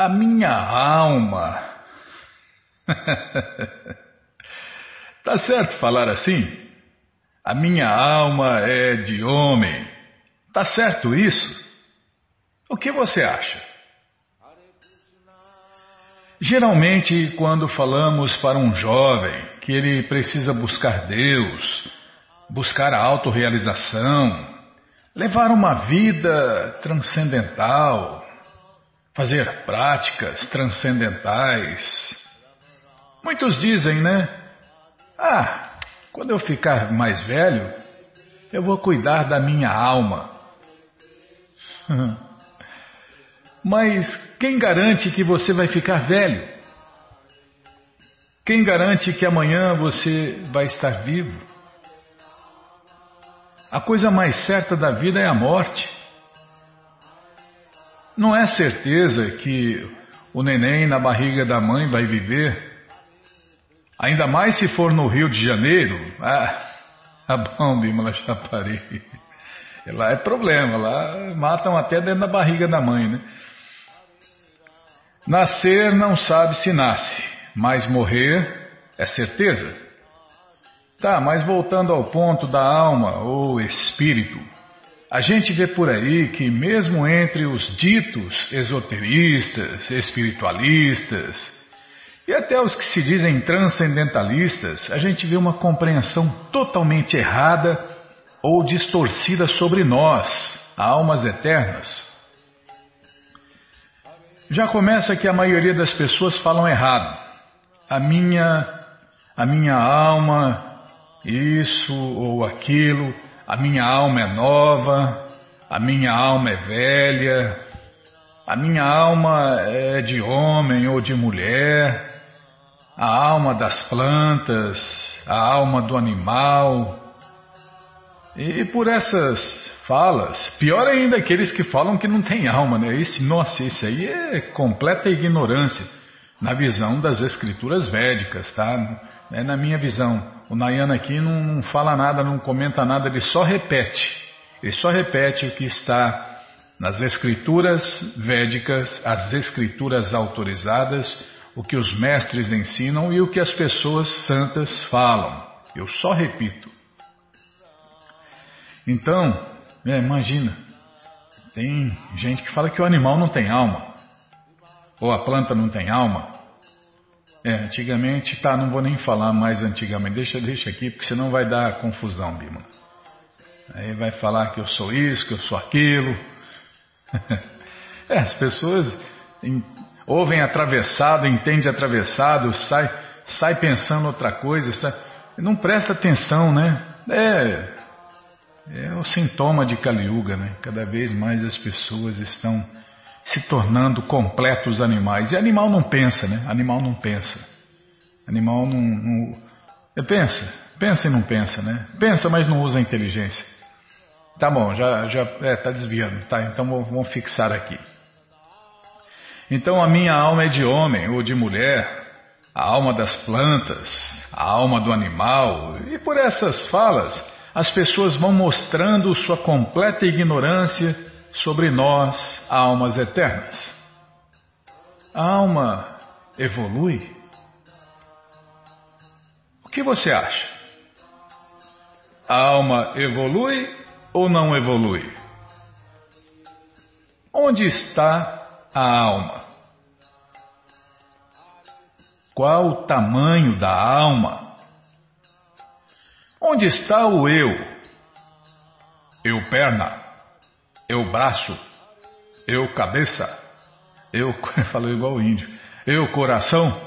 A minha alma. tá certo falar assim? A minha alma é de homem. Tá certo isso? O que você acha? Geralmente, quando falamos para um jovem que ele precisa buscar Deus, buscar a autorrealização, levar uma vida transcendental, fazer práticas transcendentais. Muitos dizem, né? Ah, quando eu ficar mais velho, eu vou cuidar da minha alma. Mas quem garante que você vai ficar velho? Quem garante que amanhã você vai estar vivo? A coisa mais certa da vida é a morte. Não é certeza que o neném na barriga da mãe vai viver. Ainda mais se for no Rio de Janeiro. Ah, a bom, Bimala Chapari. Lá é problema, lá matam até dentro da barriga da mãe, né? Nascer não sabe se nasce, mas morrer é certeza. Tá, mas voltando ao ponto da alma ou espírito, a gente vê por aí que, mesmo entre os ditos esoteristas, espiritualistas e até os que se dizem transcendentalistas, a gente vê uma compreensão totalmente errada ou distorcida sobre nós, almas eternas. Já começa que a maioria das pessoas falam errado. A minha, a minha alma, isso ou aquilo, a minha alma é nova, a minha alma é velha, a minha alma é de homem ou de mulher, a alma das plantas, a alma do animal. E por essas falas. Pior ainda aqueles que falam que não tem alma, né? Esse, nossa, esse aí é completa ignorância na visão das escrituras védicas, tá? É na minha visão. O Nayana aqui não, não fala nada, não comenta nada, ele só repete. Ele só repete o que está nas escrituras védicas, as escrituras autorizadas, o que os mestres ensinam e o que as pessoas santas falam. Eu só repito. Então, é, imagina, tem gente que fala que o animal não tem alma, ou a planta não tem alma. É, antigamente, tá, não vou nem falar mais antigamente, deixa, deixa aqui, porque senão vai dar confusão, Bima. Aí vai falar que eu sou isso, que eu sou aquilo. é, as pessoas em, ouvem atravessado, entende atravessado, sai, sai pensando outra coisa, sai, não presta atenção, né? É, é o sintoma de Kali Yuga, né? Cada vez mais as pessoas estão se tornando completos animais. E animal não pensa, né? Animal não pensa. Animal não. não... É, pensa, pensa e não pensa, né? Pensa, mas não usa a inteligência. Tá bom, já, já é, tá desviando. Tá, então vamos fixar aqui. Então a minha alma é de homem ou de mulher, a alma das plantas, a alma do animal, e por essas falas as pessoas vão mostrando sua completa ignorância sobre nós, almas eternas. A alma evolui? O que você acha? A alma evolui ou não evolui? Onde está a alma? Qual o tamanho da alma? Onde está o eu? Eu perna, eu braço, eu cabeça, eu. Falou igual o índio. Eu coração?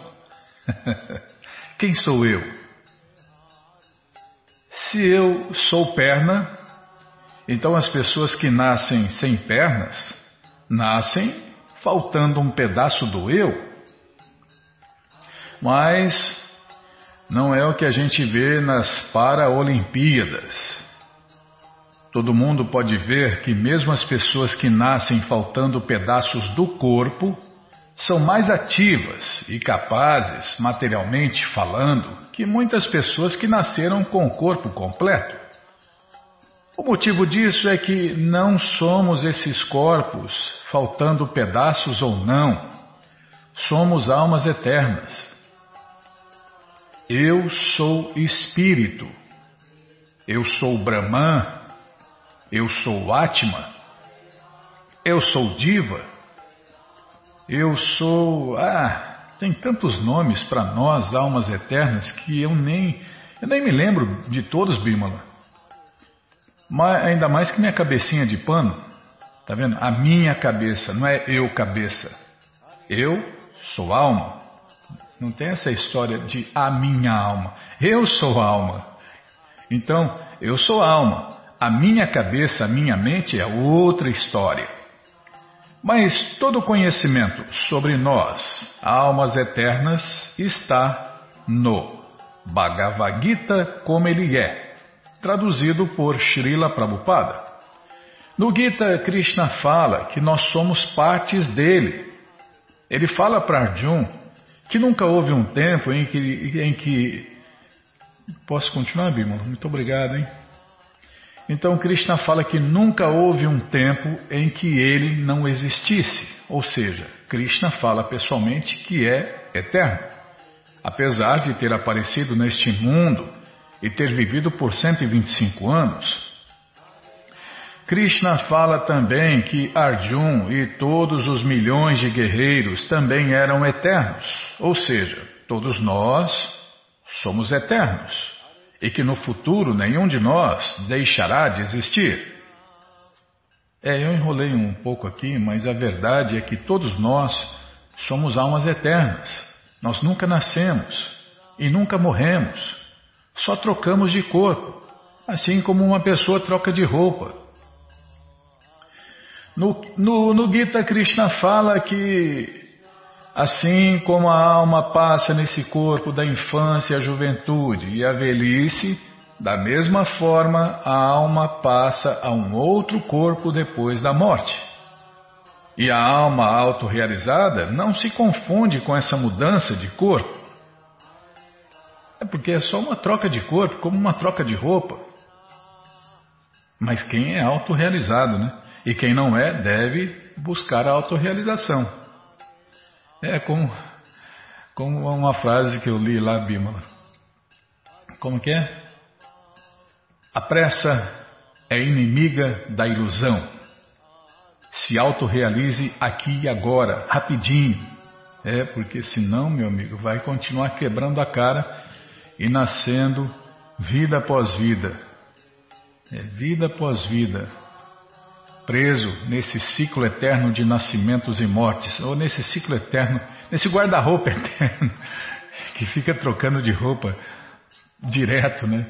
Quem sou eu? Se eu sou perna, então as pessoas que nascem sem pernas nascem faltando um pedaço do eu. Mas não é o que a gente vê nas Paraolimpíadas. Todo mundo pode ver que, mesmo as pessoas que nascem faltando pedaços do corpo, são mais ativas e capazes, materialmente falando, que muitas pessoas que nasceram com o corpo completo. O motivo disso é que não somos esses corpos, faltando pedaços ou não. somos almas eternas. Eu sou espírito. Eu sou Brahman. Eu sou Atma. Eu sou Diva. Eu sou. Ah, tem tantos nomes para nós, almas eternas, que eu nem, eu nem me lembro de todos, Bimala. Mas, ainda mais que minha cabecinha de pano. Tá vendo? A minha cabeça, não é eu cabeça. Eu sou alma. Não tem essa história de a minha alma. Eu sou alma. Então, eu sou alma. A minha cabeça, a minha mente é outra história. Mas todo conhecimento sobre nós, almas eternas, está no Bhagavad Gita como ele é, traduzido por Srila Prabhupada. No Gita, Krishna fala que nós somos partes dele. Ele fala para Arjun que nunca houve um tempo em que. Em que... Posso continuar, Bimala? Muito obrigado, hein? Então Krishna fala que nunca houve um tempo em que ele não existisse. Ou seja, Krishna fala pessoalmente que é eterno. Apesar de ter aparecido neste mundo e ter vivido por 125 anos, Krishna fala também que Arjun e todos os milhões de guerreiros também eram eternos, ou seja, todos nós somos eternos e que no futuro nenhum de nós deixará de existir. É, eu enrolei um pouco aqui, mas a verdade é que todos nós somos almas eternas. Nós nunca nascemos e nunca morremos. Só trocamos de corpo, assim como uma pessoa troca de roupa. No, no, no Gita, Krishna fala que assim como a alma passa nesse corpo da infância, a juventude e a velhice, da mesma forma a alma passa a um outro corpo depois da morte. E a alma autorrealizada não se confunde com essa mudança de corpo. É porque é só uma troca de corpo, como uma troca de roupa. Mas quem é autorrealizado, né? E quem não é, deve buscar a autorrealização. É como, uma frase que eu li lá, Bímola. Como que é? A pressa é inimiga da ilusão. Se autorrealize aqui e agora, rapidinho. É, porque senão, meu amigo, vai continuar quebrando a cara e nascendo vida após vida. É vida após vida preso nesse ciclo eterno de nascimentos e mortes, ou nesse ciclo eterno, nesse guarda-roupa eterno, que fica trocando de roupa direto, né?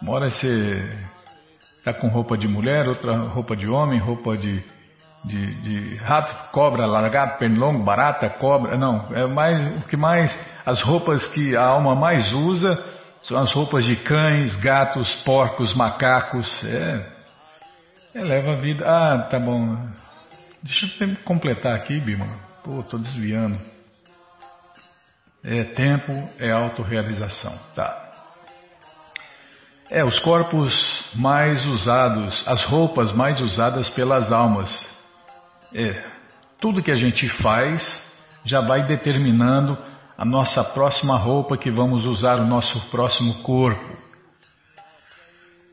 Uma hora você está com roupa de mulher, outra roupa de homem, roupa de, de, de rato, cobra, largado, pernilongo, barata, cobra. Não, é mais o que mais as roupas que a alma mais usa são as roupas de cães, gatos, porcos, macacos. É, Eleva a vida. Ah, tá bom. Deixa eu completar aqui, Bima. Pô, tô desviando. É tempo, é autorrealização. Tá. É, os corpos mais usados, as roupas mais usadas pelas almas. É, tudo que a gente faz já vai determinando a nossa próxima roupa que vamos usar, o nosso próximo corpo.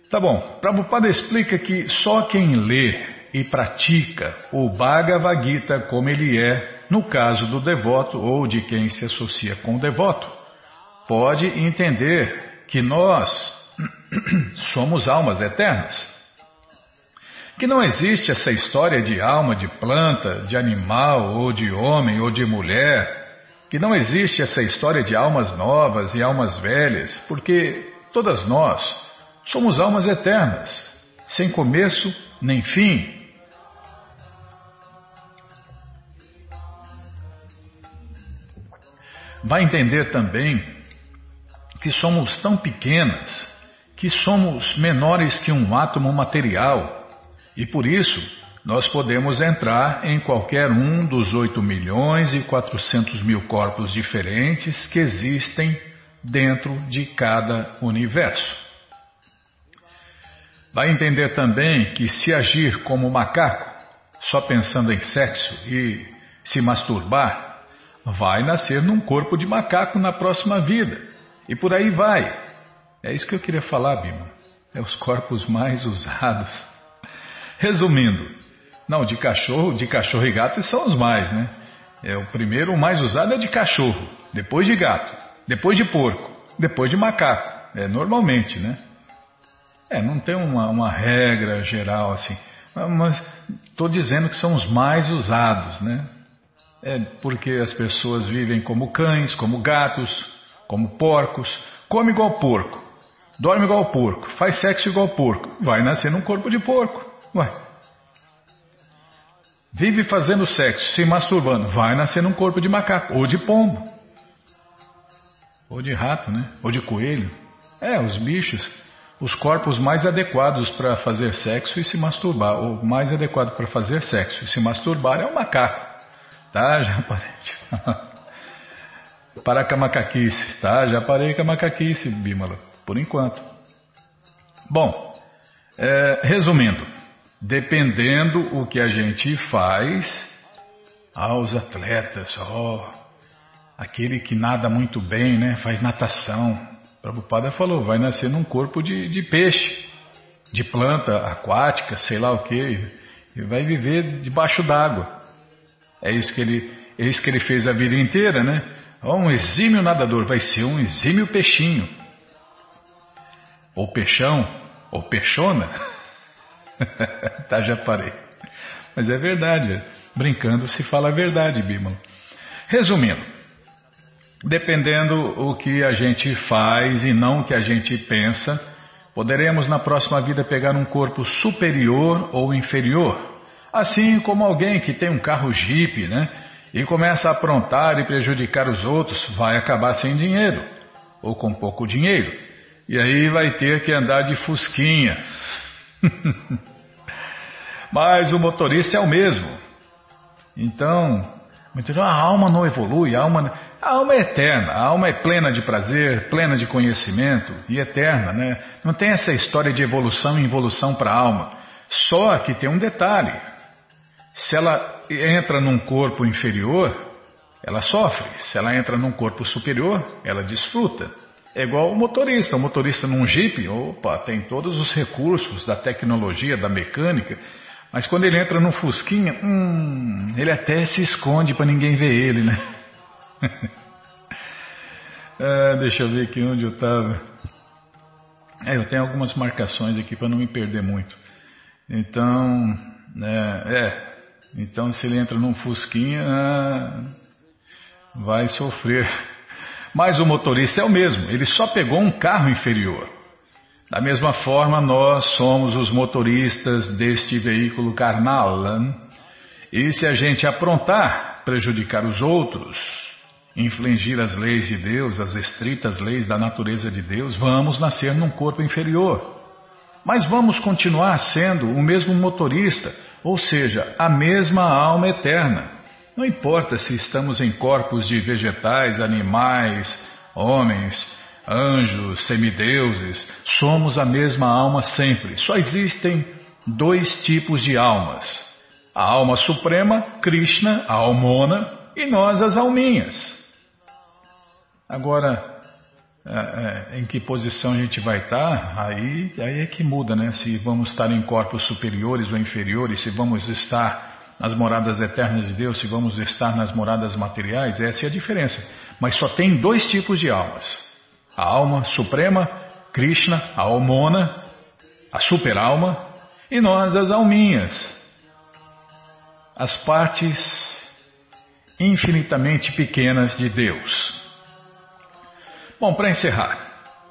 Tá bom, Prabhupada explica que só quem lê e pratica o Bhagavad Gita como ele é, no caso do devoto ou de quem se associa com o devoto, pode entender que nós somos almas eternas. Que não existe essa história de alma de planta, de animal, ou de homem, ou de mulher. Que não existe essa história de almas novas e almas velhas, porque todas nós Somos almas eternas, sem começo nem fim. Vai entender também que somos tão pequenas, que somos menores que um átomo material, e por isso nós podemos entrar em qualquer um dos 8 milhões e 400 mil corpos diferentes que existem dentro de cada universo. Vai entender também que se agir como macaco, só pensando em sexo e se masturbar, vai nascer num corpo de macaco na próxima vida. E por aí vai. É isso que eu queria falar, Bima. É os corpos mais usados. Resumindo, não, de cachorro, de cachorro e gato são os mais, né? É o primeiro, o mais usado é de cachorro, depois de gato, depois de porco, depois de macaco. É normalmente, né? É, não tem uma, uma regra geral assim. Mas estou dizendo que são os mais usados, né? É porque as pessoas vivem como cães, como gatos, como porcos, come igual porco, dorme igual porco, faz sexo igual porco, vai nascer num corpo de porco. Ué. Vive fazendo sexo, se masturbando, vai nascer num corpo de macaco, ou de pombo, ou de rato, né? Ou de coelho. É, os bichos os corpos mais adequados para fazer sexo e se masturbar. O mais adequado para fazer sexo e se masturbar é o macaco. Tá? Já parei de. Parar com a macaquice, tá? Já parei com a macaquice, Bímola, por enquanto. Bom, é, resumindo, dependendo o que a gente faz, aos atletas, ó, aquele que nada muito bem, né? Faz natação, Prabhupada falou, vai nascer num corpo de, de peixe, de planta aquática, sei lá o que, e vai viver debaixo d'água. É isso que ele, é isso que ele fez a vida inteira, né? Um exímio nadador vai ser um exímio peixinho. Ou peixão, ou peixona. tá, já parei. Mas é verdade, brincando se fala a verdade, Bímola. Resumindo, Dependendo o que a gente faz e não o que a gente pensa, poderemos na próxima vida pegar um corpo superior ou inferior. Assim como alguém que tem um carro Jeep, né? E começa a aprontar e prejudicar os outros, vai acabar sem dinheiro, ou com pouco dinheiro. E aí vai ter que andar de fusquinha. Mas o motorista é o mesmo. Então, a alma não evolui, a alma. A alma é eterna, a alma é plena de prazer, plena de conhecimento e eterna, né? Não tem essa história de evolução e involução para a alma. Só que tem um detalhe: se ela entra num corpo inferior, ela sofre. Se ela entra num corpo superior, ela desfruta. É igual o motorista. O motorista num Jeep, opa, tem todos os recursos da tecnologia, da mecânica, mas quando ele entra num Fusquinha, hum, ele até se esconde para ninguém ver ele, né? Ah, deixa eu ver aqui onde eu estava. É, eu tenho algumas marcações aqui para não me perder muito. Então, é, é, então se ele entra num fusquinha, vai sofrer. Mas o motorista é o mesmo, ele só pegou um carro inferior. Da mesma forma, nós somos os motoristas deste veículo carnal. Hein? E se a gente aprontar, prejudicar os outros, infligir as leis de Deus, as estritas leis da natureza de Deus, vamos nascer num corpo inferior. Mas vamos continuar sendo o mesmo motorista, ou seja, a mesma alma eterna. Não importa se estamos em corpos de vegetais, animais, homens, anjos, semideuses, somos a mesma alma sempre. Só existem dois tipos de almas: a alma suprema, Krishna, a almona, e nós, as alminhas. Agora, é, é, em que posição a gente vai estar, aí, aí é que muda, né? Se vamos estar em corpos superiores ou inferiores, se vamos estar nas moradas eternas de Deus, se vamos estar nas moradas materiais, essa é a diferença. Mas só tem dois tipos de almas: a alma suprema, Krishna, a almona, a superalma, e nós, as alminhas, as partes infinitamente pequenas de Deus. Bom, para encerrar,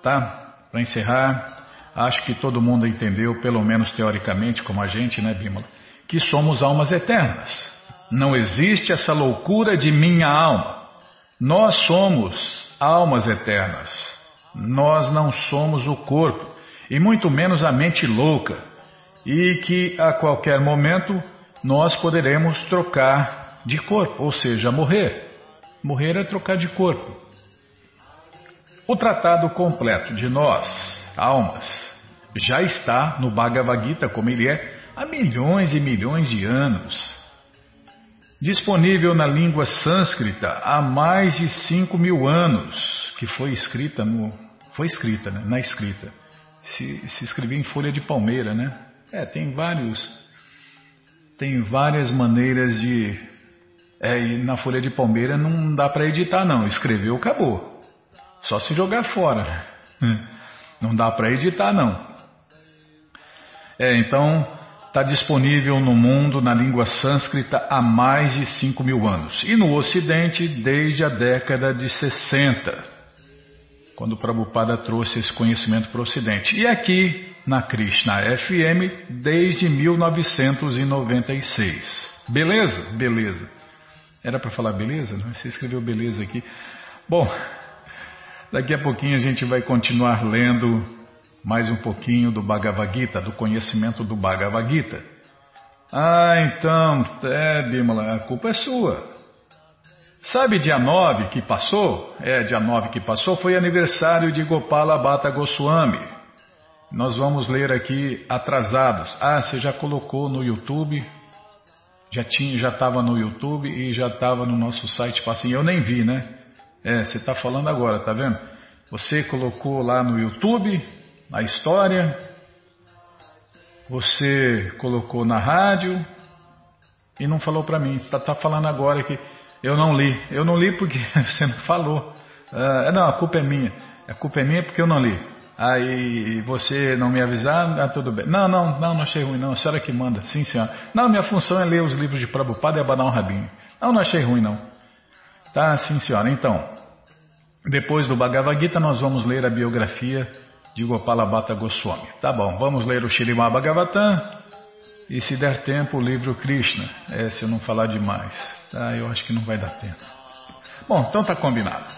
tá? Para encerrar, acho que todo mundo entendeu, pelo menos teoricamente, como a gente, né, Bímola, que somos almas eternas. Não existe essa loucura de minha alma. Nós somos almas eternas. Nós não somos o corpo, e muito menos a mente louca, e que a qualquer momento nós poderemos trocar de corpo, ou seja, morrer. Morrer é trocar de corpo. O tratado completo de nós, almas, já está no Bhagavad Gita como ele é há milhões e milhões de anos. disponível na língua sânscrita há mais de 5 mil anos, que foi escrita no, foi escrita, né? na escrita. Se, se escrevia em folha de palmeira, né? É, tem vários, tem várias maneiras de, é, e na folha de palmeira não dá para editar não, escreveu, acabou. Só se jogar fora. Não dá para editar não. É, então está disponível no mundo na língua sânscrita há mais de 5 mil anos e no Ocidente desde a década de 60, quando Prabhupada trouxe esse conhecimento para o Ocidente. E aqui na Krishna FM desde 1996. Beleza? Beleza. Era para falar beleza? Não? Você escreveu beleza aqui. Bom, daqui a pouquinho a gente vai continuar lendo mais um pouquinho do Bhagavad Gita, do conhecimento do Bhagavad Gita. Ah, então, é, Bimala, a culpa é sua. Sabe dia 9 que passou? É, dia 9 que passou foi aniversário de Gopala Bhatta Goswami. Nós vamos ler aqui atrasados. Ah, você já colocou no YouTube? Já tinha, já estava no YouTube e já estava no nosso site Passinho. Eu nem vi, né? É, você está falando agora, tá vendo? Você colocou lá no YouTube a história, você colocou na rádio e não falou para mim. Está tá falando agora que eu não li. Eu não li porque você não falou. Uh, não, a culpa é minha. A culpa é minha porque eu não li. Aí você não me avisar, ah, tudo bem. Não, não, não, não achei ruim, não. A senhora que manda. Sim, senhora. Não, minha função é ler os livros de Prabhupada e abanar um rabinho. Não, não achei ruim, não. Tá, sim, senhora. Então, depois do Bhagavad Gita, nós vamos ler a biografia de Gopalabhata Goswami. Tá bom, vamos ler o Shirimá Bhagavatam e se der tempo o livro Krishna. É, se eu não falar demais. Tá, eu acho que não vai dar tempo. Bom, então tá combinado.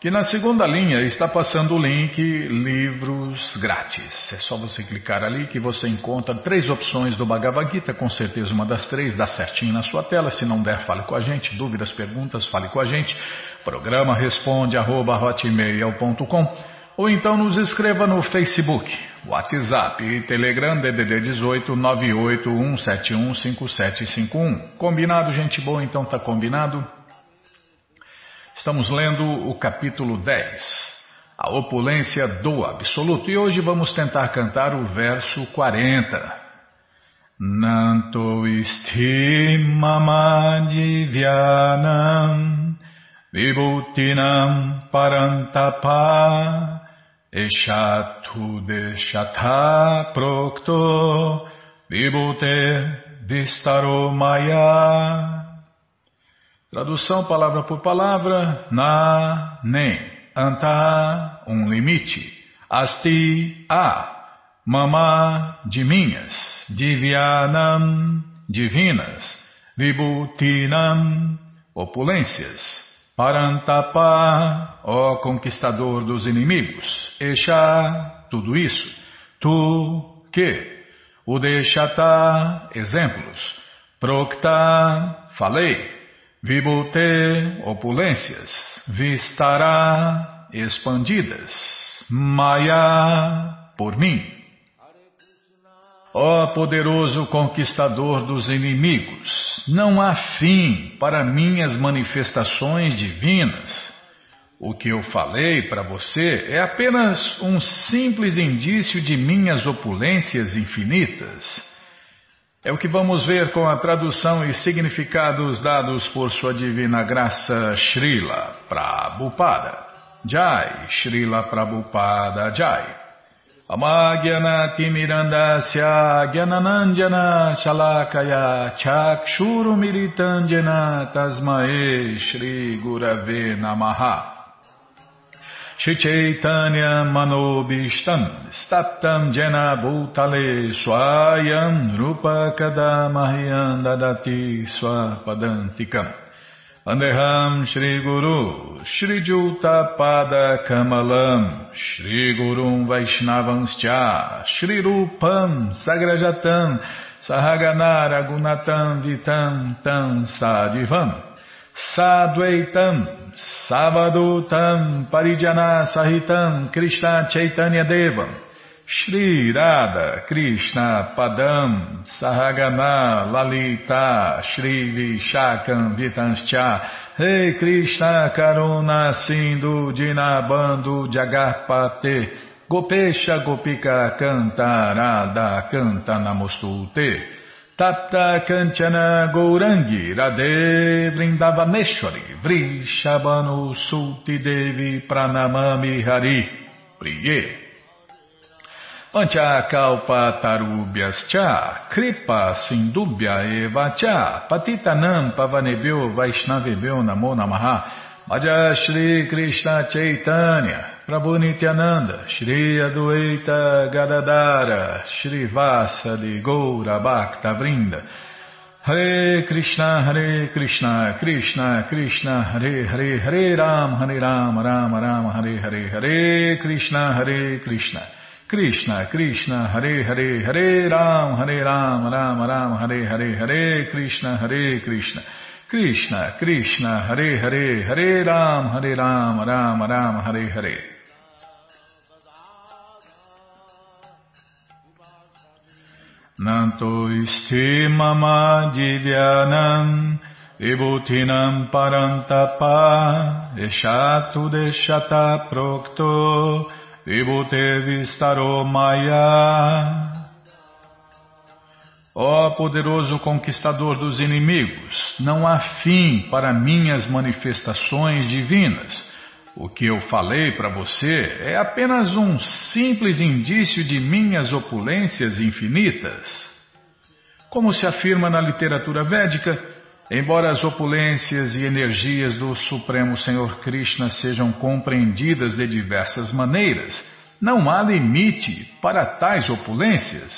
que na segunda linha está passando o link Livros Grátis. É só você clicar ali que você encontra três opções do Bhagavad Gita, com certeza uma das três dá certinho na sua tela. Se não der, fale com a gente. Dúvidas, perguntas, fale com a gente. Programa responde arroba, ou então nos escreva no Facebook, WhatsApp e Telegram DDD 18 981715751. Combinado, gente boa? Então tá combinado? Estamos lendo o capítulo 10, a opulência do absoluto, e hoje vamos tentar cantar o verso 40. Nanto isti mama divyanam vibhutinam parantapa eshatu deshata prokto vibhute vistaro maya Tradução palavra por palavra, na, nem, anta, um limite, asti, a, mama, de minhas, divyanam, divinas, vibhutinam, opulências, parantapa, ó conquistador dos inimigos, esha, tudo isso, tu, que, udeshata, exemplos, prokta, falei, Vibhute, opulências, Vistara, expandidas, Maya, por mim. Ó poderoso conquistador dos inimigos, não há fim para minhas manifestações divinas. O que eu falei para você é apenas um simples indício de minhas opulências infinitas. É o que vamos ver com a tradução e significados dados por Sua Divina Graça Srila Prabhupada. Jai, Srila Prabhupada Jai. Amagyanatimirandasya Gyananandjana Shalakaya Chakshurumiritanjana Tasmae Shri Gurave Namaha Chaitanya Manobishtam Staptam Jena Bhutale Swayam Rupa Kadamahyam Dadati Swapadantikam. Andeham Shri Guru, Shri Juta Pada Kamalam, Shri Gurum Vaishnavanscha, Shri Rupam Sagrajatam, Sahaganara Gunatam Vitam Tam Sadivam, Sadvaitam, Savadutam Parijana Sahitam, Krishna Chaitanya Devam, Shri Radha Krishna Padam Sahagana Lalita Shri Vishakam Vitanscha. Rei Krishna Karuna Sindhu Dinabando Jagarpate. Gopesha Gopika Cantarada Canta Namostute Tapta Kanchana Gourangi Radhe Vrindavaneshwari Vrishabhanu Sulti Devi Pranamami Hari Priye. Panchakalpa tarubhyascha, kripa sindubhya eva cha, patitanam pavanebhyo vaishnavebhyo namo namaha, Madhya Shri Krishna Chaitanya, Prabhu Nityananda, Shri Adueita Gadadara, Shri Vasa de Goura Bhakta Vrinda, Hare Krishna, Hare Krishna, Krishna Krishna, Hare Hare, Hare Ram, Hare Ram, Ram Ram, Hare Hare, Hare Krishna, Hare Krishna. Krishna, Krishna, Hare Hare, Hare Ram, Hare Ram, Ram Ram, Hare Hare, Hare Krishna, Hare Krishna, Krishna, Krishna, Hare Hare, Hare Ram, Hare Ram, Ram Ram, Hare Hare. Nanto istimama divyanam vibhutinam parantapa Eshatu deshata prokto Vibhute Vistaro Maya. Ó poderoso conquistador dos inimigos, não há fim para minhas manifestações divinas. O que eu falei para você é apenas um simples indício de minhas opulências infinitas. Como se afirma na literatura védica, Embora as opulências e energias do Supremo Senhor Krishna sejam compreendidas de diversas maneiras, não há limite para tais opulências.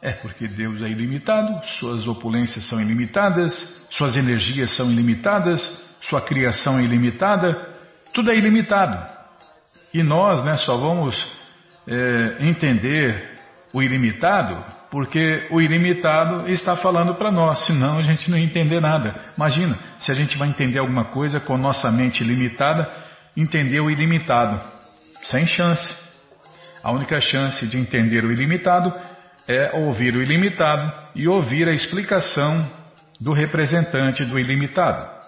É porque Deus é ilimitado, suas opulências são ilimitadas, suas energias são ilimitadas, sua criação é ilimitada, tudo é ilimitado. E nós né, só vamos é, entender o ilimitado porque o ilimitado está falando para nós, senão a gente não entender nada. Imagina, se a gente vai entender alguma coisa com nossa mente limitada, entender o ilimitado. Sem chance. A única chance de entender o ilimitado é ouvir o ilimitado e ouvir a explicação do representante do ilimitado.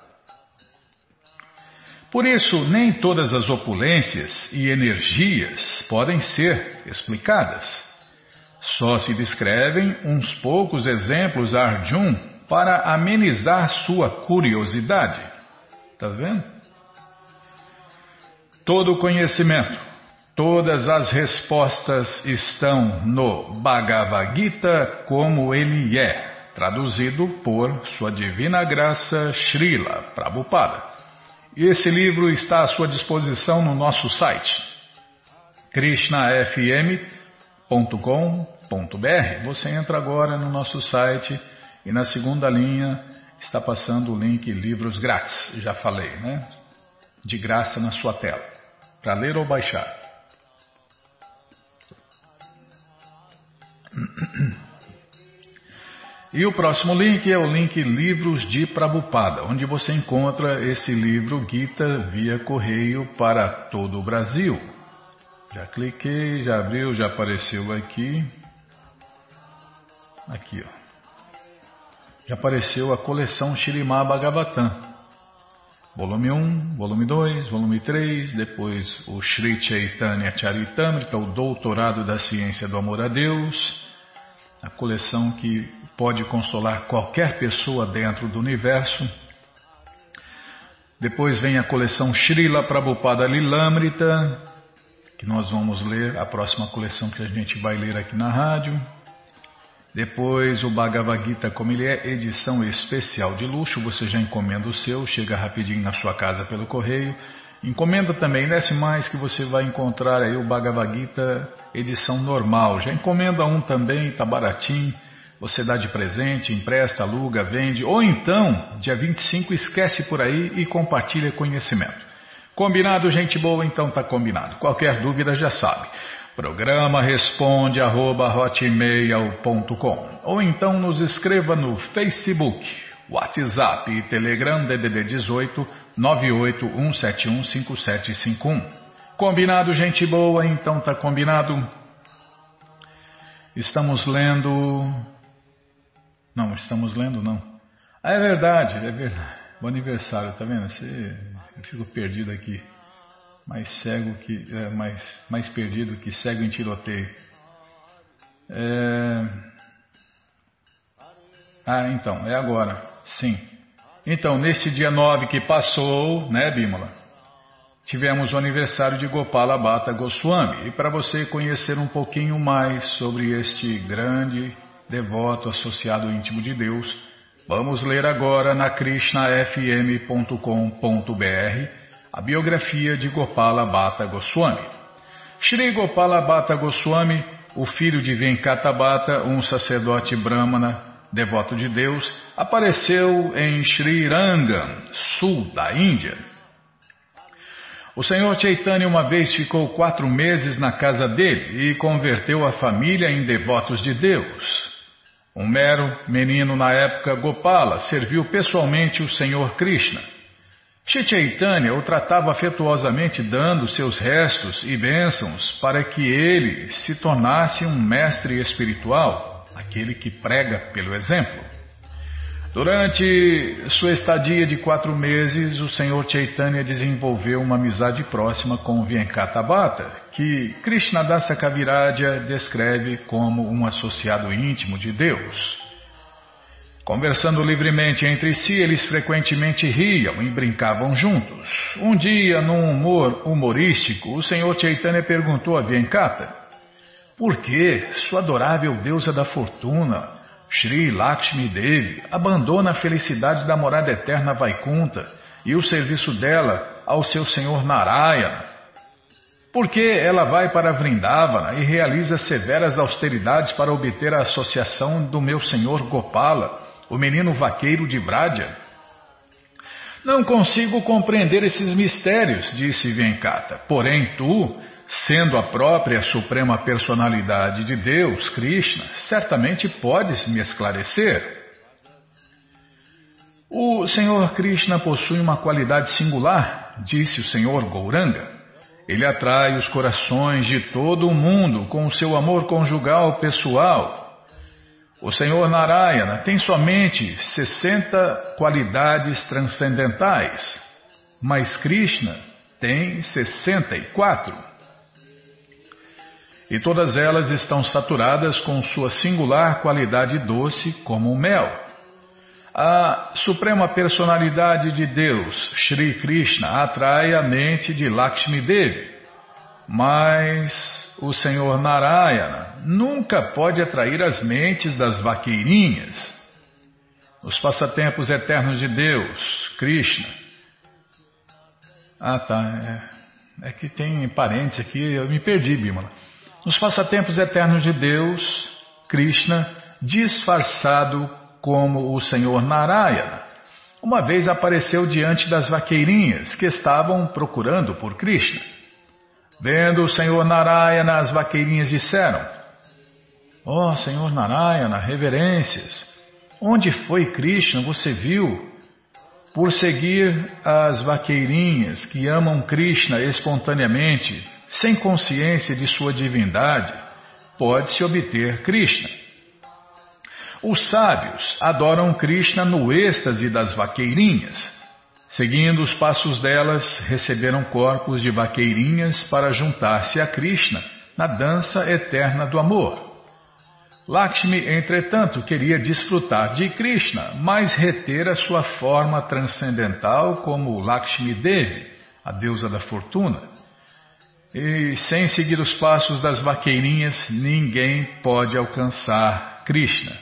Por isso, nem todas as opulências e energias podem ser explicadas. Só se descrevem uns poucos exemplos a Arjun para amenizar sua curiosidade. Está vendo? Todo conhecimento, todas as respostas estão no Bhagavad Gita como ele é, traduzido por Sua Divina Graça Srila Prabhupada. E esse livro está à sua disposição no nosso site krishnafm.com você entra agora no nosso site e na segunda linha está passando o link Livros Grátis, já falei, né? De graça na sua tela, para ler ou baixar. E o próximo link é o link Livros de Prabupada, onde você encontra esse livro Gita via correio para todo o Brasil. Já cliquei, já abriu, já apareceu aqui. Aqui, ó. e apareceu a coleção Shirimá Bhagavatam. Volume 1, volume 2, volume 3, depois o Sri Chaitanya Charitamrita, o Doutorado da Ciência do Amor a Deus, a coleção que pode consolar qualquer pessoa dentro do universo. Depois vem a coleção Srila Prabhupada Lilamrita, que nós vamos ler, a próxima coleção que a gente vai ler aqui na rádio. Depois o Bhagavad Gita, como ele é edição especial de luxo, você já encomenda o seu, chega rapidinho na sua casa pelo correio. Encomenda também, desce mais que você vai encontrar aí o Bhagavad Gita edição normal. Já encomenda um também, tá baratinho. Você dá de presente, empresta, aluga, vende, ou então, dia 25, esquece por aí e compartilha conhecimento. Combinado, gente boa? Então tá combinado. Qualquer dúvida já sabe. Programa responde arroba ou então nos escreva no Facebook, WhatsApp e Telegram DDD 18 981715751. Combinado, gente boa? Então tá combinado. Estamos lendo. Não, estamos lendo não. Ah, é verdade, é verdade. Bom aniversário, tá vendo? Você... Eu fico perdido aqui mais cego que é, mais, mais perdido que cego em tiroteio. É... Ah, então, é agora, sim. Então, neste dia 9 que passou, né, Bímola? Tivemos o aniversário de Gopala Bhatta Goswami. E para você conhecer um pouquinho mais sobre este grande devoto associado íntimo de Deus, vamos ler agora na krishnafm.com.br a biografia de Gopala Bhatta Goswami. Shri Gopala Bhatta Goswami, o filho de Venkata Bhatta, um sacerdote brahmana, devoto de Deus, apareceu em Sri Rangam, sul da Índia. O Senhor Chaitanya uma vez ficou quatro meses na casa dele e converteu a família em devotos de Deus. Um mero menino na época, Gopala, serviu pessoalmente o Senhor Krishna. Chaitanya o tratava afetuosamente dando seus restos e bênçãos para que ele se tornasse um mestre espiritual, aquele que prega pelo exemplo. Durante sua estadia de quatro meses, o Senhor Chaitanya desenvolveu uma amizade próxima com Venkata que Krishnadasa Kaviraja descreve como um associado íntimo de Deus. Conversando livremente entre si, eles frequentemente riam e brincavam juntos. Um dia, num humor humorístico, o Senhor Chaitanya perguntou a Venkata: Por que sua adorável deusa da fortuna, Sri Lakshmi Devi, abandona a felicidade da morada eterna Vaikunta e o serviço dela ao seu Senhor Narayana? Por que ela vai para Vrindavana e realiza severas austeridades para obter a associação do meu Senhor Gopala? o menino vaqueiro de Brádia? Não consigo compreender esses mistérios, disse Venkata. Porém, tu, sendo a própria suprema personalidade de Deus, Krishna, certamente podes me esclarecer. O Senhor Krishna possui uma qualidade singular, disse o Senhor Gouranga. Ele atrai os corações de todo o mundo com o seu amor conjugal pessoal o Senhor Narayana tem somente 60 qualidades transcendentais, mas Krishna tem 64. E todas elas estão saturadas com sua singular qualidade doce como o mel. A suprema personalidade de Deus, Sri Krishna, atrai a mente de Lakshmi Devi, mas o Senhor Narayana nunca pode atrair as mentes das vaqueirinhas. Os passatempos eternos de Deus, Krishna. Ah, tá. É, é que tem parentes aqui, eu me perdi, Bimala. Nos passatempos eternos de Deus, Krishna, disfarçado como o Senhor Narayana, uma vez apareceu diante das vaqueirinhas que estavam procurando por Krishna. Vendo o Senhor Narayana, as vaqueirinhas disseram: Ó oh, Senhor Narayana, reverências, onde foi Krishna? Você viu? Por seguir as vaqueirinhas que amam Krishna espontaneamente, sem consciência de sua divindade, pode-se obter Krishna. Os sábios adoram Krishna no êxtase das vaqueirinhas. Seguindo os passos delas, receberam corpos de vaqueirinhas para juntar-se a Krishna na dança eterna do amor. Lakshmi, entretanto, queria desfrutar de Krishna, mas reter a sua forma transcendental como Lakshmi Devi, a deusa da fortuna. E sem seguir os passos das vaqueirinhas, ninguém pode alcançar Krishna.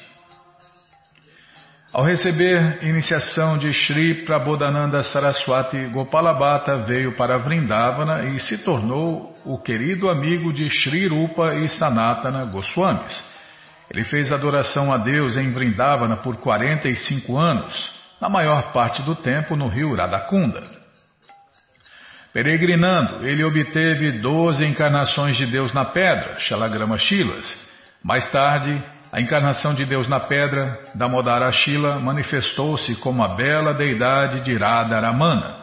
Ao receber iniciação de Sri Prabodhananda Saraswati, Gopalabhata veio para Vrindavana e se tornou o querido amigo de Sri Rupa e Sanatana Goswamis. Ele fez adoração a Deus em Vrindavana por 45 anos, na maior parte do tempo no rio Radakunda. Peregrinando, ele obteve 12 encarnações de Deus na pedra, Shalagrama Shilas. Mais tarde, a encarnação de Deus na pedra, Damodara Shila, manifestou-se como a bela deidade de Radharamana.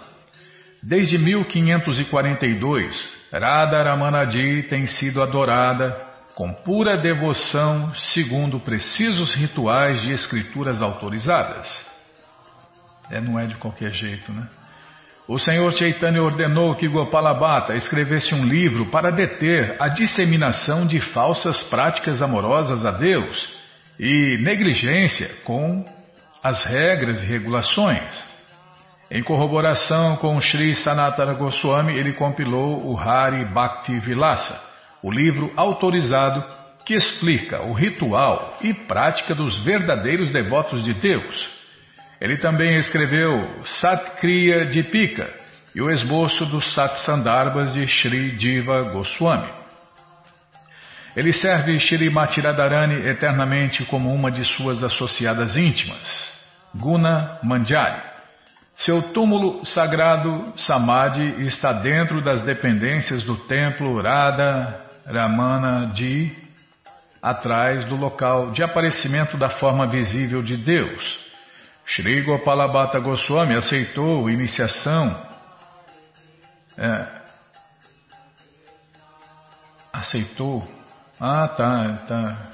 Desde 1542, Radharamanaji tem sido adorada com pura devoção segundo precisos rituais de escrituras autorizadas. É, não é de qualquer jeito, né? O Senhor Chaitanya ordenou que Gopalabhata escrevesse um livro para deter a disseminação de falsas práticas amorosas a Deus e negligência com as regras e regulações. Em corroboração com Sri Sanatana Goswami, ele compilou o Hari Bhakti Vilasa, o livro autorizado que explica o ritual e prática dos verdadeiros devotos de Deus. Ele também escreveu Satkriya Dipika e o esboço dos Satsandarbhas de Sri Diva Goswami. Ele serve Shrimati Radharani eternamente como uma de suas associadas íntimas, Guna Manjari. Seu túmulo sagrado Samadhi está dentro das dependências do templo Radha Ramana Di, atrás do local de aparecimento da forma visível de Deus. Shri Gopalabhata Goswami aceitou iniciação. É, aceitou. Ah, tá, tá.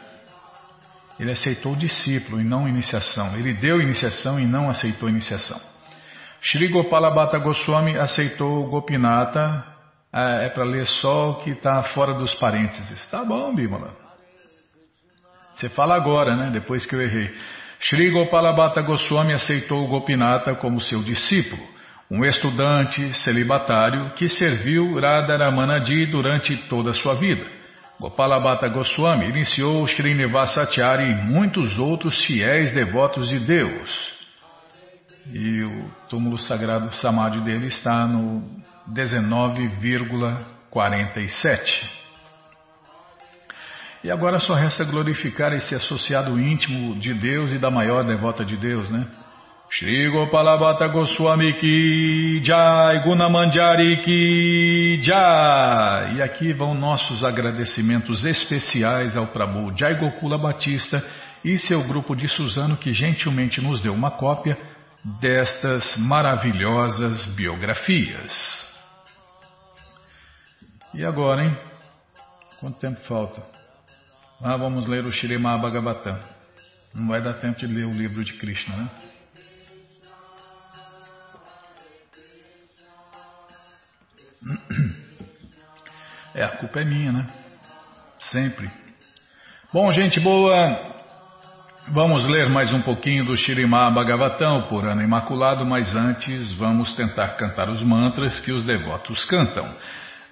Ele aceitou o discípulo e não iniciação. Ele deu iniciação e não aceitou iniciação. Shri Gopalabhata Goswami aceitou Gopinata. É, é para ler só o que está fora dos parênteses. Tá bom, Bímola. Você fala agora, né? Depois que eu errei. Shri Gopalabhata Goswami aceitou Gopinata como seu discípulo, um estudante celibatário que serviu Radharamanadi durante toda a sua vida. Gopalabhata Goswami iniciou Srinivasacharya e muitos outros fiéis devotos de Deus. E o túmulo sagrado Samadhi dele está no 19,47. E agora só resta glorificar esse associado íntimo de Deus e da maior devota de Deus, né? Shri Gopalabhata Goswami Ki Jai Gunamandjari Ki Jai E aqui vão nossos agradecimentos especiais ao Prabhu Jai Gokula Batista e seu grupo de Suzano que gentilmente nos deu uma cópia destas maravilhosas biografias. E agora, hein? Quanto tempo falta? Ah, vamos ler o Shrimad Bhagavatam. Não vai dar tempo de ler o livro de Krishna, né? É, a culpa é minha, né? Sempre. Bom, gente boa, vamos ler mais um pouquinho do Shirimá Bhagavatam por ano imaculado, mas antes vamos tentar cantar os mantras que os devotos cantam.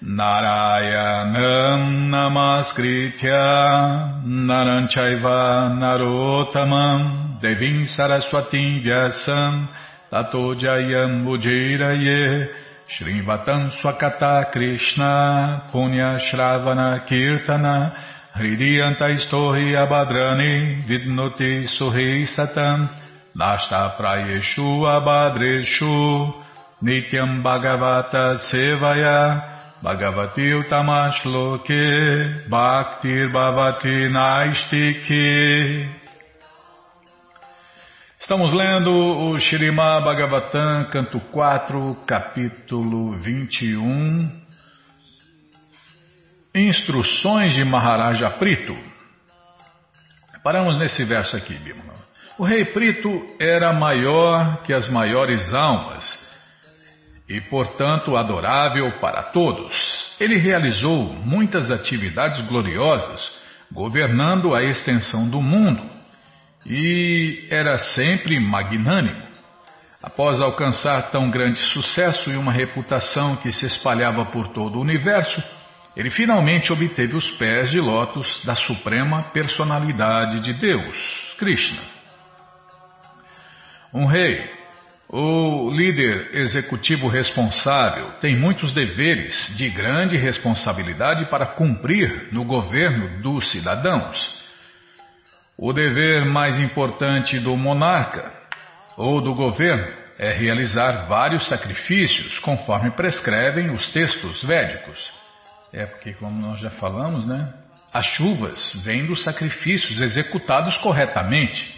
Narayanam Namaskritya Naranchaiva Narotamam Devim Saraswatim Vyasam Tato Jayam Ujiraye Shrivatam Swakata Krishna Punya Kirtana Hridiyanta Istohi Abhadrani Vidnoti Suhi Satam Nashta Prayeshu Abhadreshu Nityam Bhagavata Sevaya Bhagavati Utamashloke Bhaktir Bhavati Naistiki Estamos lendo o Shirima Bhagavatam, canto 4, capítulo 21. Instruções de Maharaja Prito. Paramos nesse verso aqui, Bimala. O rei Prito era maior que as maiores almas e, portanto, adorável para todos. Ele realizou muitas atividades gloriosas, governando a extensão do mundo, e era sempre magnânimo. Após alcançar tão grande sucesso e uma reputação que se espalhava por todo o universo, ele finalmente obteve os pés de lótus da suprema personalidade de Deus, Krishna. Um rei, o líder executivo responsável, tem muitos deveres de grande responsabilidade para cumprir no governo dos cidadãos. O dever mais importante do monarca ou do governo é realizar vários sacrifícios conforme prescrevem os textos védicos. É porque, como nós já falamos, né? As chuvas vêm dos sacrifícios executados corretamente,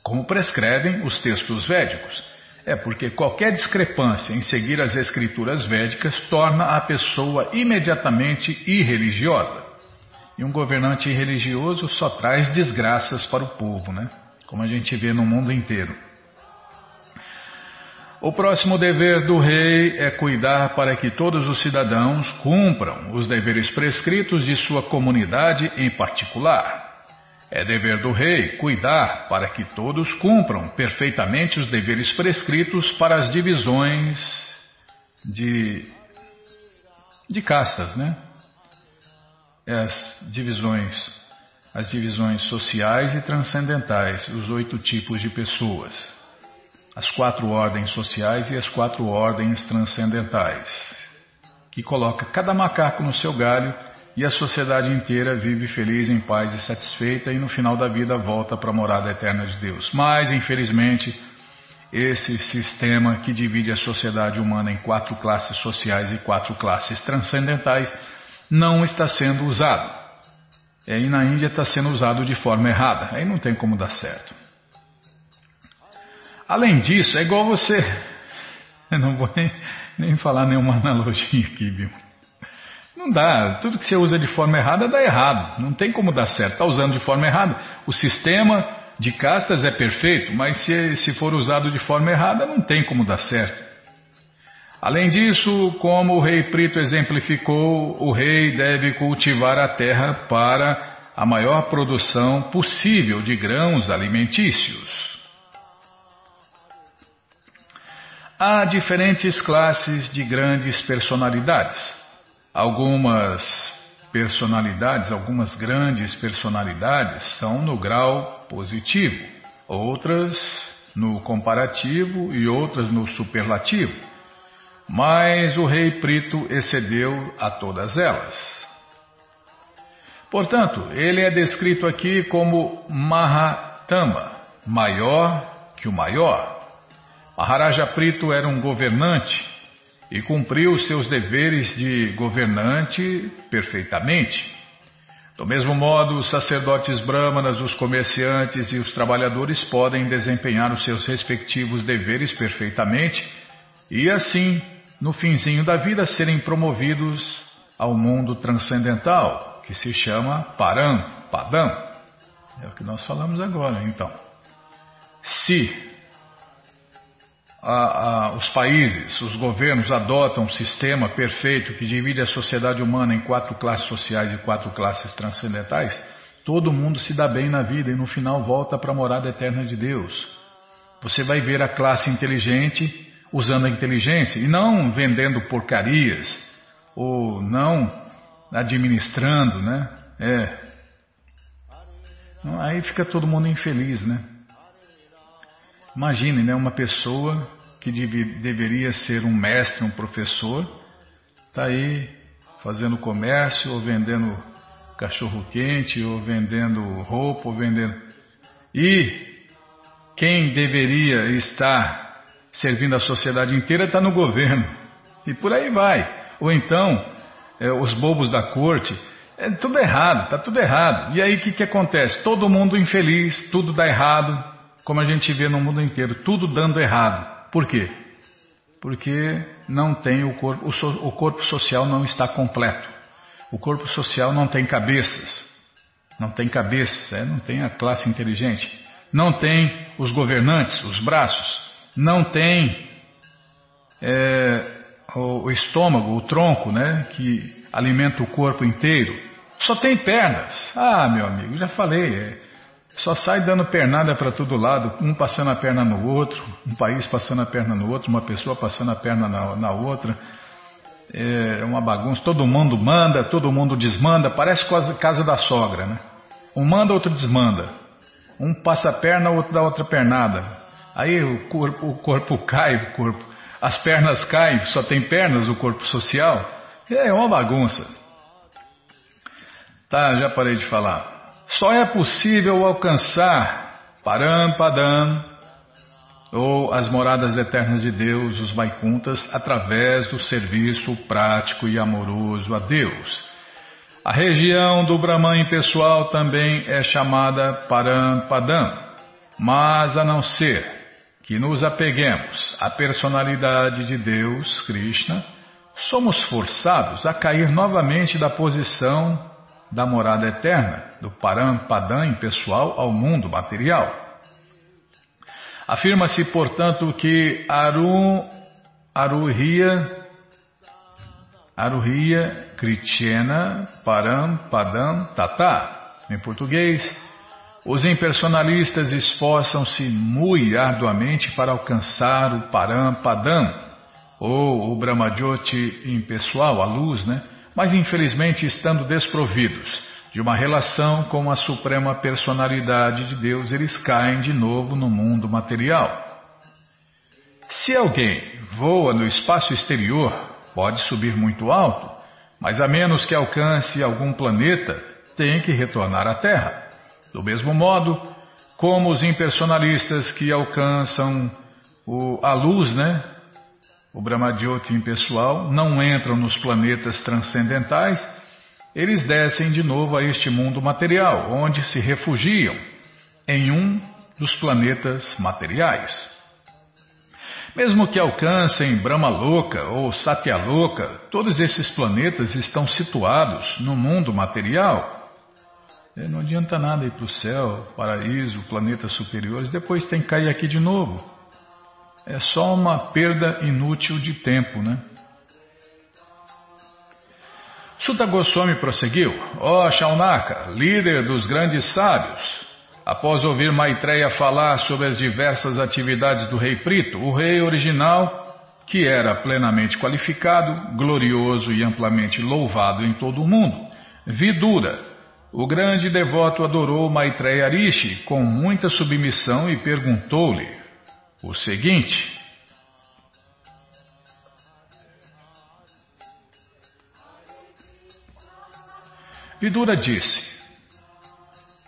como prescrevem os textos védicos. É porque qualquer discrepância em seguir as escrituras védicas torna a pessoa imediatamente irreligiosa. E um governante irreligioso só traz desgraças para o povo, né? Como a gente vê no mundo inteiro. O próximo dever do rei é cuidar para que todos os cidadãos cumpram os deveres prescritos de sua comunidade em particular. É dever do rei cuidar para que todos cumpram perfeitamente os deveres prescritos para as divisões de, de castas, né? As divisões, as divisões sociais e transcendentais, os oito tipos de pessoas as quatro ordens sociais e as quatro ordens transcendentais, que coloca cada macaco no seu galho e a sociedade inteira vive feliz, em paz e satisfeita e no final da vida volta para a morada eterna de Deus. Mas, infelizmente, esse sistema que divide a sociedade humana em quatro classes sociais e quatro classes transcendentais não está sendo usado. E aí na Índia está sendo usado de forma errada. Aí não tem como dar certo. Além disso, é igual você. Eu não vou nem, nem falar nenhuma analogia aqui, viu? Não dá. Tudo que você usa de forma errada dá errado. Não tem como dar certo. Está usando de forma errada. O sistema de castas é perfeito, mas se, se for usado de forma errada, não tem como dar certo. Além disso, como o rei Prito exemplificou, o rei deve cultivar a terra para a maior produção possível de grãos alimentícios. Há diferentes classes de grandes personalidades. Algumas personalidades, algumas grandes personalidades são no grau positivo, outras no comparativo e outras no superlativo. Mas o rei Prito excedeu a todas elas. Portanto, ele é descrito aqui como Mahatama, maior que o maior. Maharaja Prito era um governante e cumpriu seus deveres de governante perfeitamente. Do mesmo modo, os sacerdotes brahmanas, os comerciantes e os trabalhadores podem desempenhar os seus respectivos deveres perfeitamente e assim, no finzinho da vida, serem promovidos ao mundo transcendental, que se chama Param, Padam. É o que nós falamos agora, então. Se a, a, os países, os governos adotam um sistema perfeito que divide a sociedade humana em quatro classes sociais e quatro classes transcendentais, todo mundo se dá bem na vida e no final volta para a morada eterna de Deus. Você vai ver a classe inteligente usando a inteligência e não vendendo porcarias ou não administrando, né? É. Aí fica todo mundo infeliz, né? Imagine, né, uma pessoa que deve, deveria ser um mestre, um professor, está aí fazendo comércio, ou vendendo cachorro quente, ou vendendo roupa, ou vendendo. E quem deveria estar servindo a sociedade inteira está no governo. E por aí vai. Ou então, é, os bobos da corte. É tudo errado, está tudo errado. E aí o que, que acontece? Todo mundo infeliz, tudo dá errado, como a gente vê no mundo inteiro, tudo dando errado. Por quê? Porque não tem o corpo, o, so, o corpo social não está completo. O corpo social não tem cabeças. não tem cabeça, é, não tem a classe inteligente, não tem os governantes, os braços, não tem é, o, o estômago, o tronco, né, que alimenta o corpo inteiro. Só tem pernas. Ah, meu amigo, já falei. É, só sai dando pernada para todo lado, um passando a perna no outro, um país passando a perna no outro, uma pessoa passando a perna na, na outra. É uma bagunça, todo mundo manda, todo mundo desmanda, parece quase casa da sogra, né? Um manda, outro desmanda. Um passa a perna, outro dá outra pernada. Aí o corpo, o corpo cai, o corpo, as pernas caem, só tem pernas o corpo social. É uma bagunça. Tá, já parei de falar. Só é possível alcançar Parampadam ou as moradas eternas de Deus, os Vaikuntas, através do serviço prático e amoroso a Deus. A região do Brahman impessoal também é chamada Parampadam, mas a não ser que nos apeguemos à personalidade de Deus, Krishna, somos forçados a cair novamente da posição da morada eterna, do Parampadam impessoal ao mundo material. Afirma-se, portanto, que Aru, Aruhya, Aruhya Kritiena Parampadam Tata. Em português, os impersonalistas esforçam-se muito arduamente para alcançar o Parampadam, ou o Brahmajyoti impessoal, a luz, né? Mas infelizmente estando desprovidos de uma relação com a suprema personalidade de Deus, eles caem de novo no mundo material. Se alguém voa no espaço exterior, pode subir muito alto, mas a menos que alcance algum planeta, tem que retornar à Terra. Do mesmo modo, como os impersonalistas que alcançam o, a luz, né, o Brahmadyoti impessoal, não entram nos planetas transcendentais, eles descem de novo a este mundo material, onde se refugiam em um dos planetas materiais. Mesmo que alcancem Brahmaloka ou Satyaloka, todos esses planetas estão situados no mundo material. Não adianta nada ir para o céu, paraíso, planetas superiores, depois tem que cair aqui de novo é só uma perda inútil de tempo, né? Sutta Goswami prosseguiu: Ó oh, Shaunaka, líder dos grandes sábios, após ouvir Maitreya falar sobre as diversas atividades do rei Prito, o rei original, que era plenamente qualificado, glorioso e amplamente louvado em todo o mundo, Vidura, o grande devoto adorou Maitreya Rishi com muita submissão e perguntou-lhe: o seguinte. Vidura disse: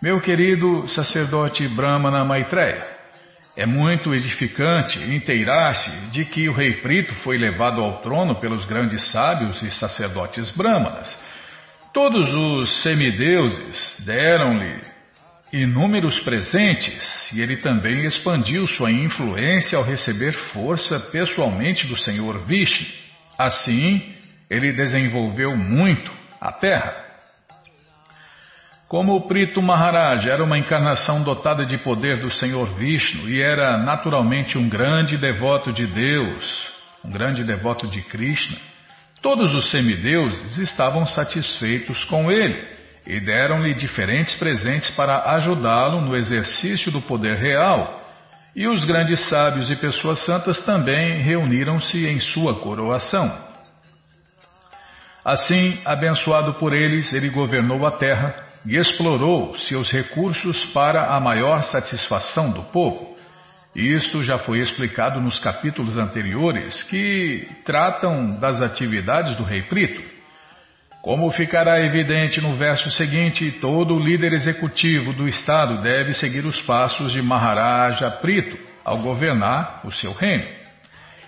Meu querido sacerdote Brahmana Maitreya, é muito edificante inteirar-se de que o rei Prito foi levado ao trono pelos grandes sábios e sacerdotes brahmanas. Todos os semideuses deram-lhe inúmeros presentes e ele também expandiu sua influência ao receber força pessoalmente do Senhor Vishnu. Assim, ele desenvolveu muito a terra. Como o Prito Maharaj era uma encarnação dotada de poder do Senhor Vishnu e era naturalmente um grande devoto de Deus, um grande devoto de Krishna, todos os semideuses estavam satisfeitos com ele e deram-lhe diferentes presentes para ajudá-lo no exercício do poder real. E os grandes sábios e pessoas santas também reuniram-se em sua coroação. Assim, abençoado por eles, ele governou a terra e explorou seus recursos para a maior satisfação do povo. Isto já foi explicado nos capítulos anteriores que tratam das atividades do rei Prito. Como ficará evidente no verso seguinte, todo líder executivo do Estado deve seguir os passos de Maharaja Prito ao governar o seu reino.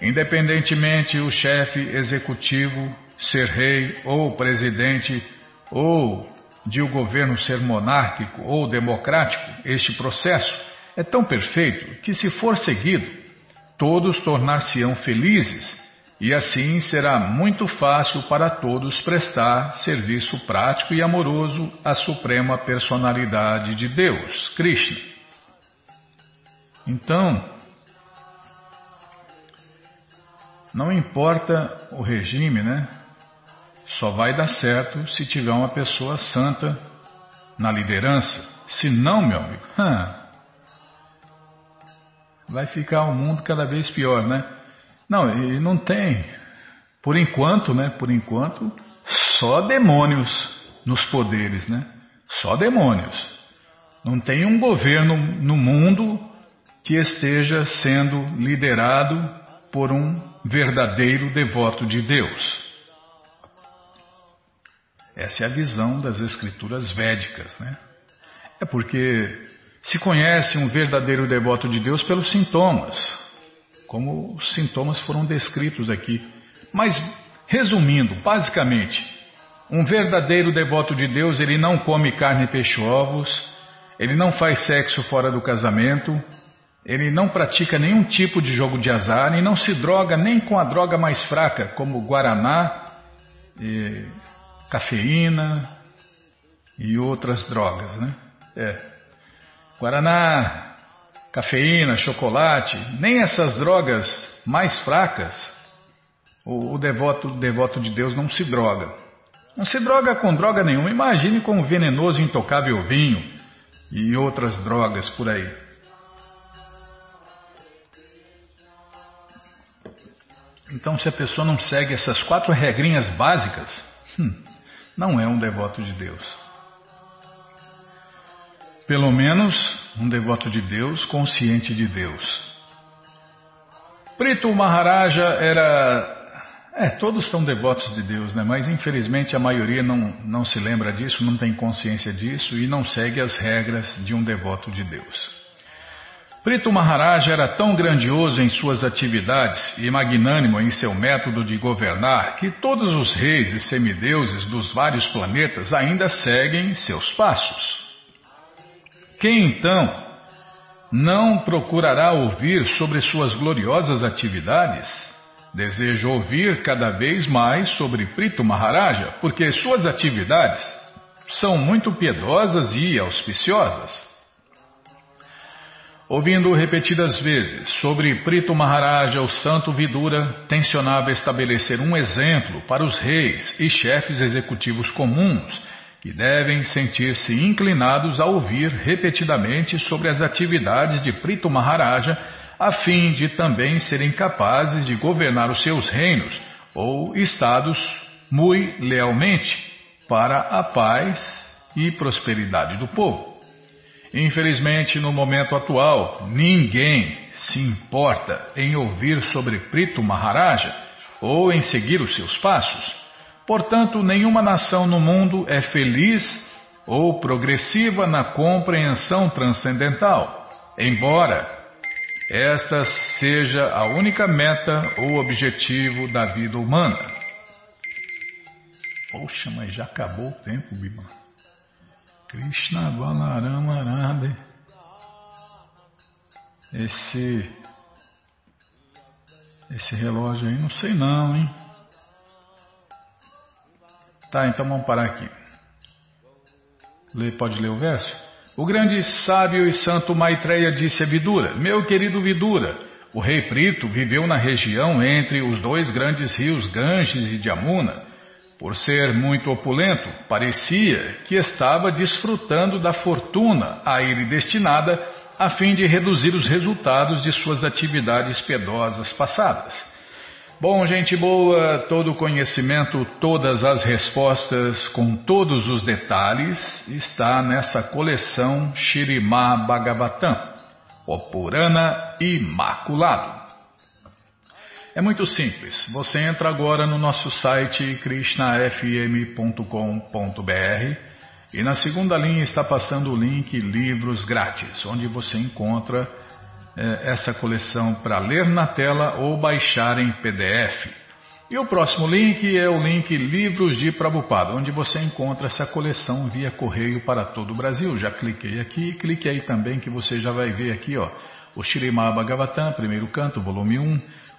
Independentemente o chefe executivo ser rei ou presidente ou de o governo ser monárquico ou democrático, este processo é tão perfeito que, se for seguido, todos tornar-se-ão felizes e assim será muito fácil para todos prestar serviço prático e amoroso à Suprema Personalidade de Deus, Krishna. Então, não importa o regime, né? Só vai dar certo se tiver uma pessoa santa na liderança. Se não, meu amigo, vai ficar o mundo cada vez pior, né? Não, e não tem. Por enquanto, né? Por enquanto, só demônios nos poderes, né? Só demônios. Não tem um governo no mundo que esteja sendo liderado por um verdadeiro devoto de Deus. Essa é a visão das escrituras védicas, né? É porque se conhece um verdadeiro devoto de Deus pelos sintomas, como os sintomas foram descritos aqui. Mas, resumindo, basicamente, um verdadeiro devoto de Deus, ele não come carne, peixe, ovos, ele não faz sexo fora do casamento, ele não pratica nenhum tipo de jogo de azar e não se droga nem com a droga mais fraca, como guaraná, e cafeína e outras drogas, né? É. Guaraná, cafeína, chocolate, nem essas drogas mais fracas, o, o devoto, o devoto de Deus não se droga. Não se droga com droga nenhuma. Imagine com o venenoso intocável vinho e outras drogas por aí. Então, se a pessoa não segue essas quatro regrinhas básicas, hum, não é um devoto de Deus. Pelo menos um devoto de Deus consciente de Deus. Prito Maharaja era. É, todos são devotos de Deus, né? mas infelizmente a maioria não, não se lembra disso, não tem consciência disso e não segue as regras de um devoto de Deus. Prito Maharaj era tão grandioso em suas atividades e magnânimo em seu método de governar que todos os reis e semideuses dos vários planetas ainda seguem seus passos. Quem então não procurará ouvir sobre suas gloriosas atividades? Desejo ouvir cada vez mais sobre Prito Maharaja, porque suas atividades são muito piedosas e auspiciosas. Ouvindo repetidas vezes sobre Prito Maharaja, o santo Vidura tensionava estabelecer um exemplo para os reis e chefes executivos comuns, que devem sentir-se inclinados a ouvir repetidamente sobre as atividades de Prito Maharaja, a fim de também serem capazes de governar os seus reinos ou estados muito lealmente para a paz e prosperidade do povo. Infelizmente, no momento atual, ninguém se importa em ouvir sobre Prito Maharaja ou em seguir os seus passos. Portanto, nenhuma nação no mundo é feliz ou progressiva na compreensão transcendental, embora esta seja a única meta ou objetivo da vida humana. Poxa, mas já acabou o tempo, Bima. Krishna Balarama Radhe. Esse esse relógio aí, não sei não, hein? Tá, então vamos parar aqui. Lê, pode ler o verso? O grande sábio e santo Maitreya disse a Vidura: Meu querido Vidura, o rei Prito viveu na região entre os dois grandes rios Ganges e Jamuna por ser muito opulento, parecia que estava desfrutando da fortuna a ele destinada a fim de reduzir os resultados de suas atividades piedosas passadas. Bom, gente boa, todo o conhecimento, todas as respostas, com todos os detalhes, está nessa coleção Shirimá Bhagavatam, o Purana Imaculado. É muito simples. Você entra agora no nosso site krishnafm.com.br e na segunda linha está passando o link Livros Grátis, onde você encontra essa coleção para ler na tela ou baixar em PDF. E o próximo link é o link Livros de Prabhupada, onde você encontra essa coleção via correio para todo o Brasil. Já cliquei aqui, clique aí também que você já vai ver aqui, ó, o Shirimá Bhagavatam, primeiro canto, volume 1,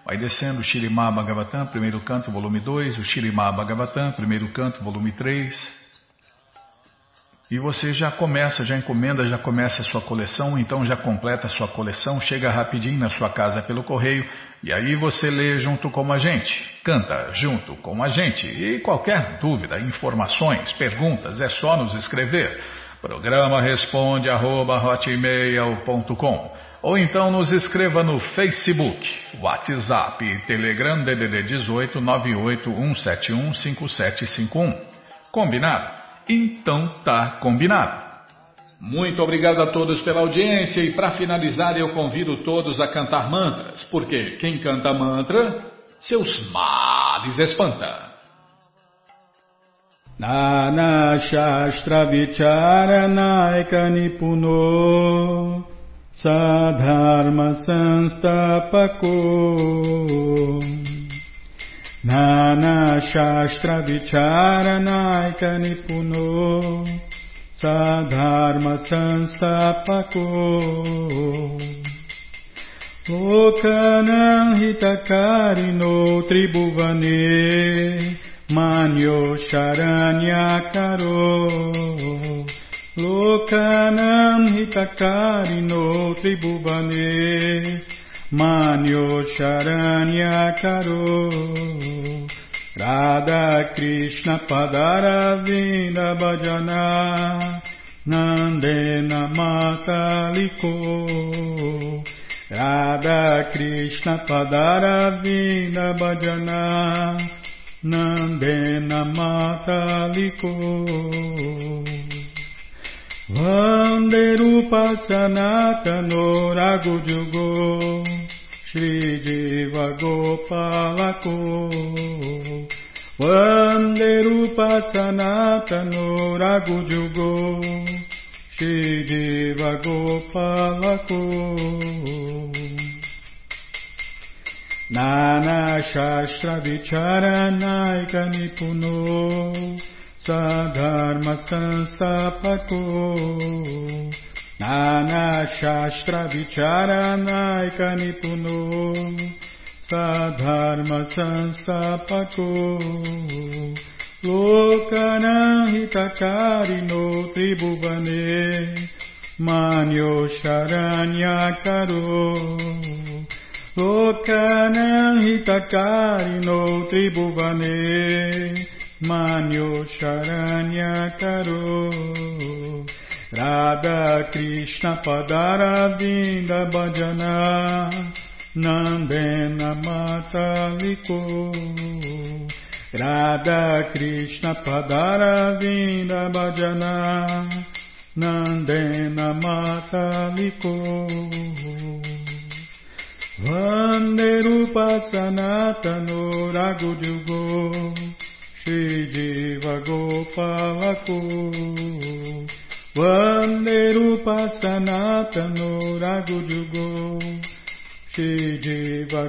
Vai descendo o Shirimá Bhagavatam, primeiro canto, volume 2, o Shirimá Bhagavatam, primeiro canto, volume 3. E você já começa, já encomenda, já começa a sua coleção, então já completa a sua coleção, chega rapidinho na sua casa pelo correio e aí você lê junto com a gente, canta junto com a gente. E qualquer dúvida, informações, perguntas, é só nos escrever. Programa responde arroba, ou então nos escreva no Facebook, WhatsApp Telegram DDD 18 981715751. Combinado? Então tá combinado. Muito obrigado a todos pela audiência e para finalizar eu convido todos a cantar mantras, porque quem canta mantra, seus males espanta. Nana Shastra ज्ञानशास्त्रविचारनायकनिपुनो साधर्मसंस्थापको लोकनहितकारिणो त्रिभुवने मान्यो शरण्याकरो लोकनं हितकारिणो त्रिभुवने Manyo Charanya Karo Radha Krishna Padaravinda Bhajana Nandena Mataliko Radha Krishna Padaravinda Bhajana Nandena Mataliko Vanderupa Sanatano Ragujugo Shri Jiva Gopalako Vanderupa Sanatano Ragujugo Shri Jiva Gopalako Nana Shastra Vicharanaika Nipuno سرم سو نشاستارک نیپنو سم سکو لوک نتو تربنی مانو شریا کرو لوک نتونے Manyo Sharanya Karo Radha Krishna Padaravinda Bhajana Nandena Mataliko Radha Krishna Padaravinda Bhajana Nandena Mataliko Vande Rupa Sanatano Ragujugo श्रीजीवगोपालको वन्देरूपसनातनो रघुजुगो श्रीजीवगोपालको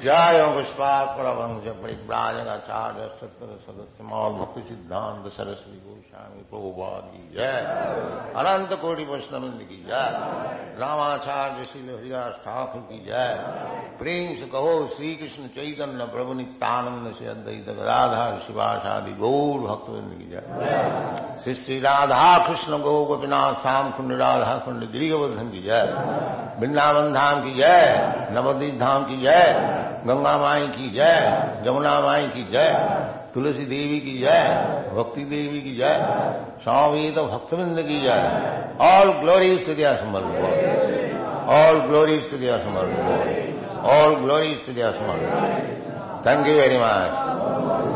जय पुष्पाकुलवंश परिव्राजनाचार्य सत्तर सदस्य मौल भक्ति सिद्धांत सरस्वती गोस्वामी प्रभुपाद की जय अनंत कोटि वैष्णविंद की जय रामाचार्य श्री हरिदास ठाकुर की जय प्रेम से कहो श्री कृष्ण चैतन्य प्रभु नित्यानंद से अद्वैत गदाधार शिवाशादि गौर भक्तविंद की जय श्री श्री राधा कृष्ण गौ गोपीनाथ श्याम कुंड राधा कुंड गिरिवर्धन की जय वृंदावन धाम की जय नवदीप धाम की जय گنگا مائی کی جے، جمنا مائی کی جے، تلسی دیوی کی جائے بھکتی دیوی کی جائے سامویت تو بھکت بند کی جائے آل گلوری استدیا سمر آل گلوری استدیا سمر آل گلوری استدیا سمر تھینک یو ویری مچ